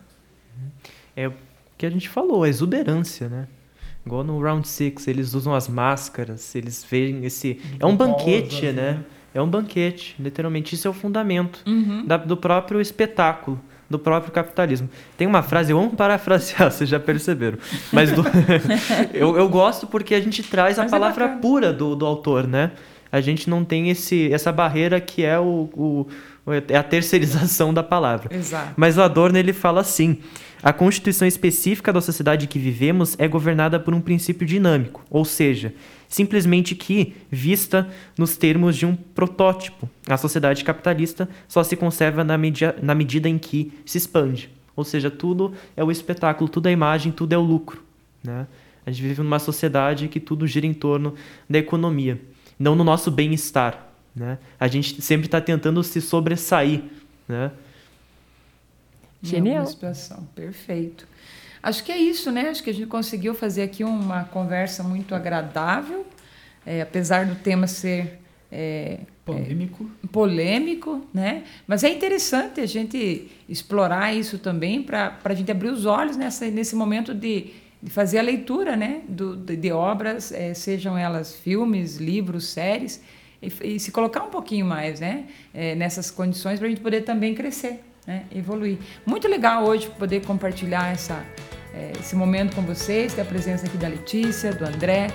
Speaker 5: É o que a gente falou, a exuberância, né? Igual no Round Six, eles usam as máscaras, eles veem esse. É um banquete, né? né? É um banquete, literalmente. Isso é o fundamento
Speaker 2: uhum.
Speaker 5: da, do próprio espetáculo do próprio capitalismo. Tem uma frase, eu amo parafrasear, [LAUGHS] vocês já perceberam. Mas do, [LAUGHS] eu, eu gosto porque a gente traz a Mas é palavra é pura do, do autor, né? A gente não tem esse, essa barreira que é o, o, é a terceirização da palavra.
Speaker 2: Exato.
Speaker 5: Mas o Adorno ele fala assim: a constituição específica da sociedade que vivemos é governada por um princípio dinâmico, ou seja, simplesmente que, vista nos termos de um protótipo, a sociedade capitalista só se conserva na, media, na medida em que se expande. Ou seja, tudo é o espetáculo, tudo é imagem, tudo é o lucro. Né? A gente vive numa sociedade que tudo gira em torno da economia, não no nosso bem-estar. Né? A gente sempre está tentando se sobressair. Né?
Speaker 2: Genial. situação, perfeito. Acho que é isso, né? Acho que a gente conseguiu fazer aqui uma conversa muito agradável, é, apesar do tema ser é,
Speaker 3: polêmico.
Speaker 2: É, polêmico, né? Mas é interessante a gente explorar isso também para a gente abrir os olhos nessa, nesse momento de, de fazer a leitura, né? Do, de, de obras, é, sejam elas filmes, livros, séries, e, e, se colocar um pouquinho mais, né? É, nessas condições para a gente poder também crescer né, evoluir. Muito legal hoje poder compartilhar essa, é, esse momento com vocês, ter a presença aqui da Letícia, do André,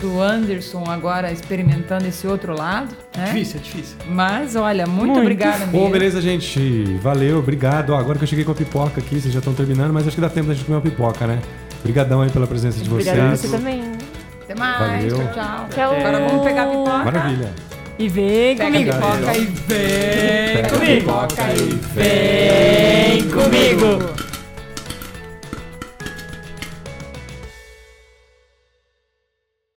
Speaker 2: do Anderson agora experimentando esse outro lado.
Speaker 3: Né? Difícil, é difícil.
Speaker 2: Mas olha, muito, muito. obrigada mesmo.
Speaker 1: Bom, beleza, gente. Valeu, obrigado. Ó, agora que eu cheguei com a pipoca aqui, vocês já estão terminando, mas acho que dá tempo da gente comer uma pipoca, né? Obrigadão aí pela presença de vocês.
Speaker 4: Obrigada você também.
Speaker 2: Até mais. Valeu. Tchau, tchau. tchau. Agora vamos pegar a pipoca.
Speaker 1: Maravilha.
Speaker 4: E vem
Speaker 2: Pega
Speaker 4: comigo.
Speaker 2: Pipoca e vem
Speaker 1: Pega
Speaker 2: comigo.
Speaker 1: Pipoca e
Speaker 2: vem comigo.